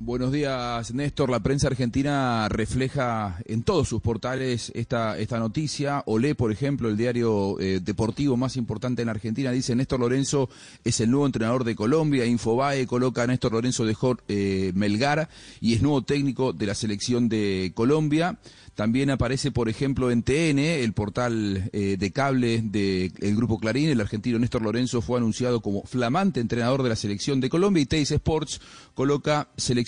Buenos días, Néstor. La prensa argentina refleja en todos sus portales esta, esta noticia. Olé, por ejemplo, el diario eh, deportivo más importante en Argentina, dice Néstor Lorenzo es el nuevo entrenador de Colombia. Infobae coloca a Néstor Lorenzo de eh, Melgar y es nuevo técnico de la selección de Colombia. También aparece, por ejemplo, en TN, el portal eh, de cable del Grupo Clarín. El argentino Néstor Lorenzo fue anunciado como flamante entrenador de la selección de Colombia. Y Teis Sports coloca Selección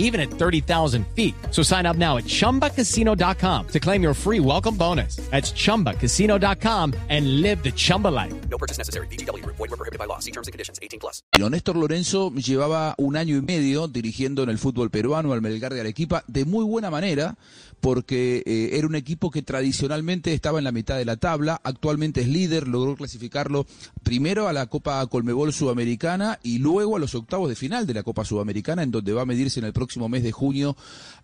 even at 30,000 feet. So sign up now at chumbacasino.com to claim your free welcome bonus. That's chumbacasino.com and live the Chumba life. No purchase necessary. BGW. Void were prohibited by law. See terms and conditions. 18 plus. Néstor Lorenzo llevaba un año y medio dirigiendo en el fútbol peruano al Melgar de Arequipa de muy buena manera porque eh, era un equipo que tradicionalmente estaba en la mitad de la tabla, actualmente es líder, logró clasificarlo primero a la Copa Colmebol Sudamericana y luego a los octavos de final de la Copa Sudamericana, en donde va a medirse en el próximo mes de junio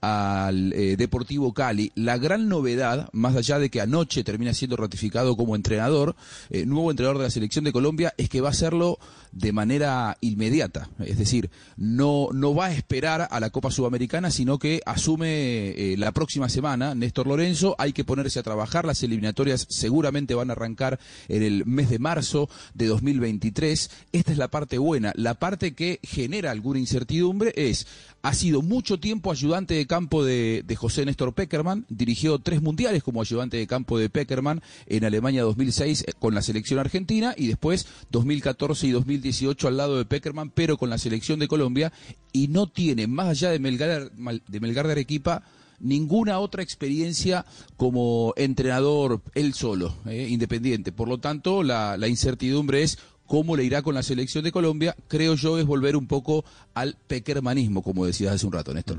al eh, Deportivo Cali. La gran novedad, más allá de que anoche termina siendo ratificado como entrenador, eh, nuevo entrenador de la selección de Colombia, es que va a hacerlo de manera inmediata. Es decir, no, no va a esperar a la Copa Sudamericana, sino que asume eh, la próxima semana Néstor Lorenzo. Hay que ponerse a trabajar. Las eliminatorias seguramente van a arrancar en el mes de marzo de 2023. Esta es la parte buena. La parte que genera alguna incertidumbre es, ha mucho tiempo ayudante de campo de, José Néstor Peckerman, dirigió tres mundiales como ayudante de campo de Peckerman en Alemania 2006 eh, con la selección argentina y después 2014 y 2018 al lado de Peckerman, pero con la selección de Colombia y no tiene, más allá de Melgar de, Melgar de Arequipa, ninguna otra experiencia como entrenador él solo, eh, independiente. Por lo tanto, la incertidumbre es cómo le irá con la selección de Colombia, creo yo es volver un poco al peckermanismo, como decías hace un rato, Néstor.